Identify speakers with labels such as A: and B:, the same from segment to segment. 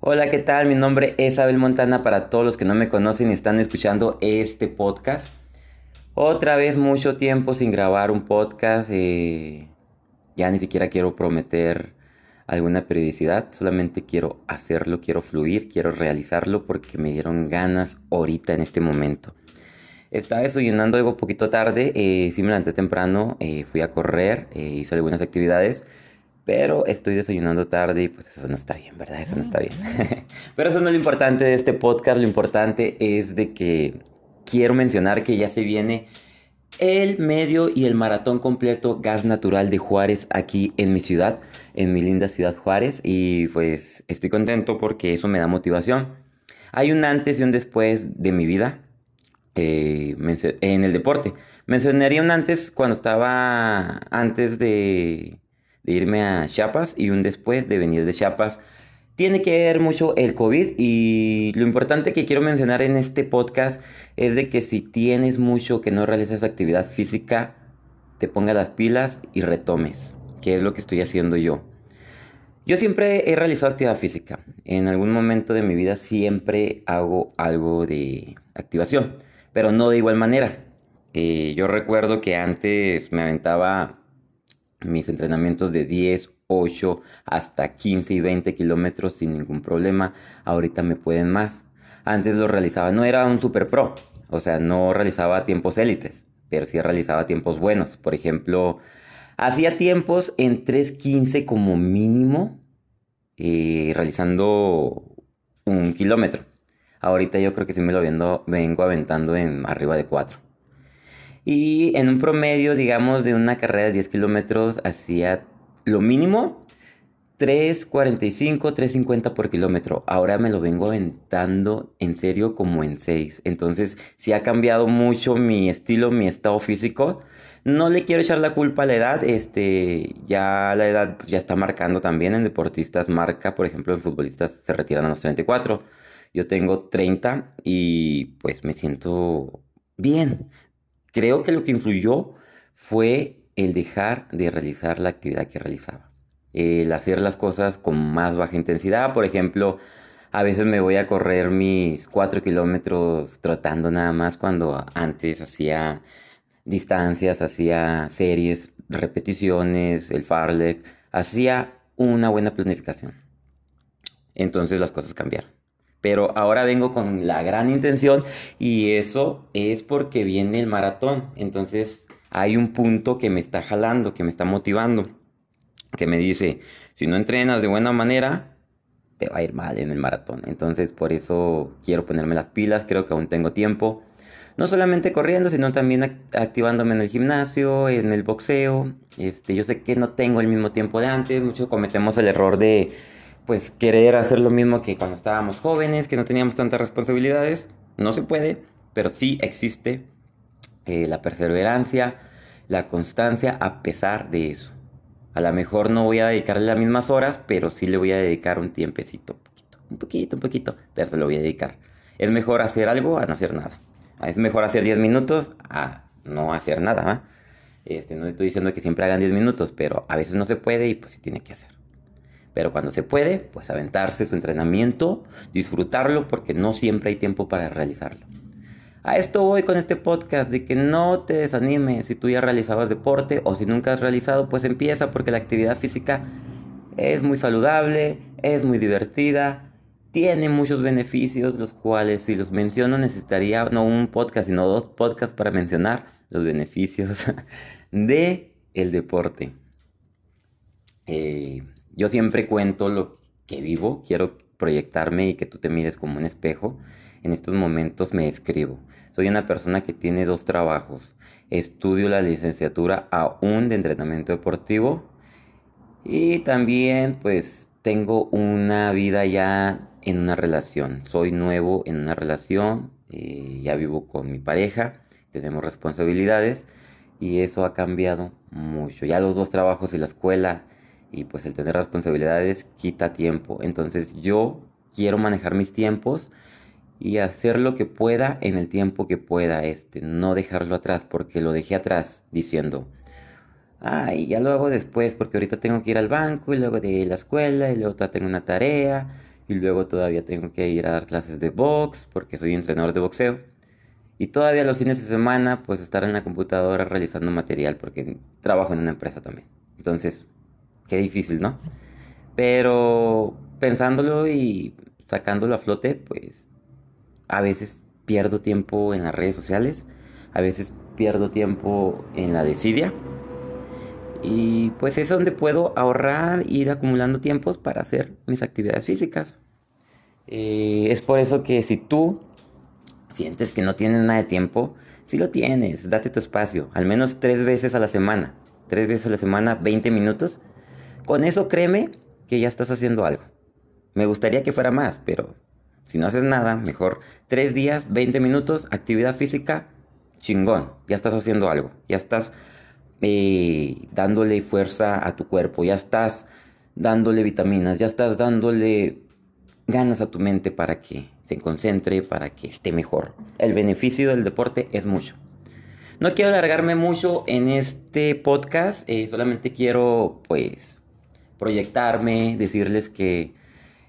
A: Hola, ¿qué tal? Mi nombre es Abel Montana para todos los que no me conocen y están escuchando este podcast. Otra vez mucho tiempo sin grabar un podcast. eh, ya ni siquiera quiero prometer alguna periodicidad. Solamente quiero hacerlo, quiero fluir, quiero realizarlo porque me dieron ganas ahorita en este momento. Estaba desayunando algo poquito tarde. Eh, sí me levanté temprano. eh, fui a correr. eh, hice algunas actividades. Pero estoy desayunando tarde y pues eso no está bien, ¿verdad? Eso no está bien. Pero eso no es lo importante de este podcast. Lo importante es de que quiero mencionar que ya se viene el medio y el maratón completo gas natural de Juárez aquí en mi ciudad, en mi linda ciudad Juárez. Y pues estoy contento porque eso me da motivación. Hay un antes y un después de mi vida eh, en el deporte. Mencionaría un antes cuando estaba antes de, de irme a Chiapas y un después de venir de Chiapas. Tiene que ver mucho el COVID y lo importante que quiero mencionar en este podcast es de que si tienes mucho que no realizas actividad física, te pongas las pilas y retomes, que es lo que estoy haciendo yo. Yo siempre he realizado actividad física. En algún momento de mi vida siempre hago algo de activación, pero no de igual manera. Eh, yo recuerdo que antes me aventaba mis entrenamientos de 10, 8, hasta 15 y 20 kilómetros sin ningún problema. Ahorita me pueden más. Antes lo realizaba, no era un super pro, o sea, no realizaba tiempos élites, pero sí realizaba tiempos buenos. Por ejemplo, hacía tiempos en 3.15 como mínimo, eh, realizando un kilómetro. Ahorita yo creo que sí me lo viendo, vengo aventando en arriba de 4. Y en un promedio, digamos, de una carrera de 10 kilómetros, hacía lo mínimo 3.45, 3.50 por kilómetro. Ahora me lo vengo aventando en serio como en 6. Entonces, sí ha cambiado mucho mi estilo, mi estado físico. No le quiero echar la culpa a la edad. Este, ya la edad ya está marcando también. En deportistas marca, por ejemplo, en futbolistas se retiran a los 34. Yo tengo 30 y pues me siento bien. Creo que lo que influyó fue el dejar de realizar la actividad que realizaba. El hacer las cosas con más baja intensidad. Por ejemplo, a veces me voy a correr mis 4 kilómetros trotando nada más cuando antes hacía distancias, hacía series, repeticiones, el farlek, hacía una buena planificación. Entonces las cosas cambiaron. Pero ahora vengo con la gran intención y eso es porque viene el maratón. Entonces hay un punto que me está jalando, que me está motivando, que me dice, si no entrenas de buena manera, te va a ir mal en el maratón. Entonces por eso quiero ponerme las pilas, creo que aún tengo tiempo. No solamente corriendo, sino también act- activándome en el gimnasio, en el boxeo. Este, yo sé que no tengo el mismo tiempo de antes, muchos cometemos el error de pues querer hacer lo mismo que cuando estábamos jóvenes, que no teníamos tantas responsabilidades. No se puede, pero sí existe eh, la perseverancia, la constancia a pesar de eso. A lo mejor no voy a dedicarle las mismas horas, pero sí le voy a dedicar un tiempecito, un poquito, un poquito, un poquito, pero se lo voy a dedicar. Es mejor hacer algo a no hacer nada. Es mejor hacer 10 minutos a no hacer nada. Este, no estoy diciendo que siempre hagan 10 minutos, pero a veces no se puede y pues se tiene que hacer. Pero cuando se puede, pues aventarse su entrenamiento, disfrutarlo, porque no siempre hay tiempo para realizarlo. A esto voy con este podcast, de que no te desanimes si tú ya realizabas deporte o si nunca has realizado, pues empieza porque la actividad física es muy saludable, es muy divertida, tiene muchos beneficios, los cuales si los menciono necesitaría no un podcast, sino dos podcasts para mencionar los beneficios de el deporte. Eh, yo siempre cuento lo que vivo, quiero proyectarme y que tú te mires como un espejo. En estos momentos me escribo. Soy una persona que tiene dos trabajos. Estudio la licenciatura aún de entrenamiento deportivo y también pues tengo una vida ya en una relación. Soy nuevo en una relación, eh, ya vivo con mi pareja, tenemos responsabilidades y eso ha cambiado mucho. Ya los dos trabajos y la escuela y pues el tener responsabilidades quita tiempo. Entonces yo quiero manejar mis tiempos y hacer lo que pueda en el tiempo que pueda, este, no dejarlo atrás porque lo dejé atrás diciendo, ay, ya lo hago después porque ahorita tengo que ir al banco y luego de la escuela y luego tengo una tarea y luego todavía tengo que ir a dar clases de box porque soy entrenador de boxeo. Y todavía los fines de semana pues estar en la computadora realizando material porque trabajo en una empresa también. Entonces, qué difícil, ¿no? Pero pensándolo y sacándolo a flote, pues a veces pierdo tiempo en las redes sociales, a veces pierdo tiempo en la desidia. Y pues es donde puedo ahorrar, ir acumulando tiempos para hacer mis actividades físicas. Eh, es por eso que si tú sientes que no tienes nada de tiempo, si lo tienes, date tu espacio, al menos tres veces a la semana, tres veces a la semana, 20 minutos. Con eso créeme que ya estás haciendo algo. Me gustaría que fuera más, pero si no haces nada, mejor tres días, 20 minutos, actividad física, chingón, ya estás haciendo algo, ya estás eh, dándole fuerza a tu cuerpo, ya estás dándole vitaminas, ya estás dándole ganas a tu mente para que se concentre, para que esté mejor. El beneficio del deporte es mucho. No quiero alargarme mucho en este podcast, eh, solamente quiero pues proyectarme, decirles que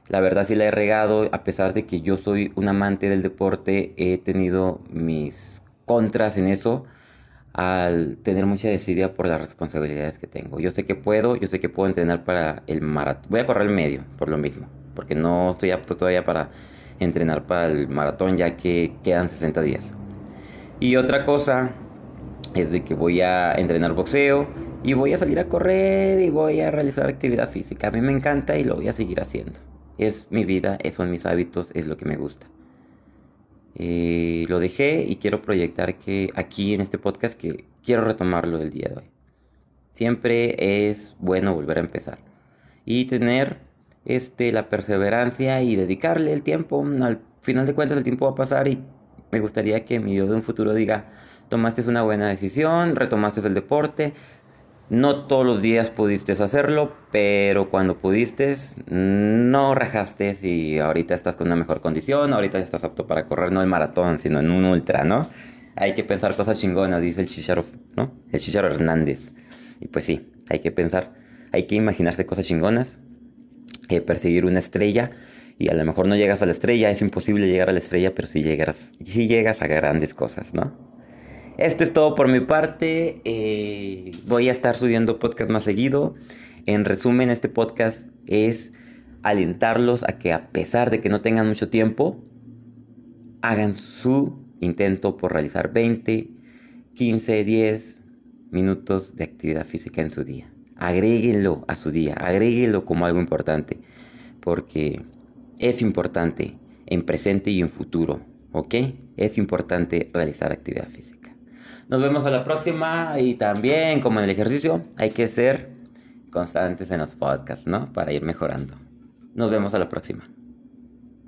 A: la verdad sí la he regado, a pesar de que yo soy un amante del deporte, he tenido mis contras en eso al tener mucha desidia por las responsabilidades que tengo. Yo sé que puedo, yo sé que puedo entrenar para el maratón. Voy a correr el medio, por lo mismo, porque no estoy apto todavía para entrenar para el maratón ya que quedan 60 días. Y otra cosa es de que voy a entrenar boxeo y voy a salir a correr y voy a realizar actividad física. A mí me encanta y lo voy a seguir haciendo. Es mi vida, son mis hábitos, es lo que me gusta. Lo dejé y quiero proyectar que aquí en este podcast que quiero retomarlo del día de hoy. Siempre es bueno volver a empezar y tener este, la perseverancia y dedicarle el tiempo. Al final de cuentas el tiempo va a pasar y me gustaría que mi yo de un futuro diga, tomaste una buena decisión, retomaste el deporte, no todos los días pudiste hacerlo, pero cuando pudiste, no rajaste y ahorita estás con una mejor condición, ahorita estás apto para correr no el maratón, sino en un ultra, ¿no? Hay que pensar cosas chingonas, dice el Chicharo, ¿no? El Chicharo Hernández. Y pues sí, hay que pensar, hay que imaginarse cosas chingonas, eh, perseguir una estrella, y a lo mejor no llegas a la estrella, es imposible llegar a la estrella, pero sí llegas, sí llegas a grandes cosas, ¿no? Esto es todo por mi parte. Eh, voy a estar subiendo podcast más seguido. En resumen, este podcast es alentarlos a que a pesar de que no tengan mucho tiempo, hagan su intento por realizar 20, 15, 10 minutos de actividad física en su día. Agréguenlo a su día, agréguenlo como algo importante, porque es importante en presente y en futuro, ¿ok? Es importante realizar actividad física. Nos vemos a la próxima y también, como en el ejercicio, hay que ser constantes en los podcasts, ¿no? Para ir mejorando. Nos vemos a la próxima.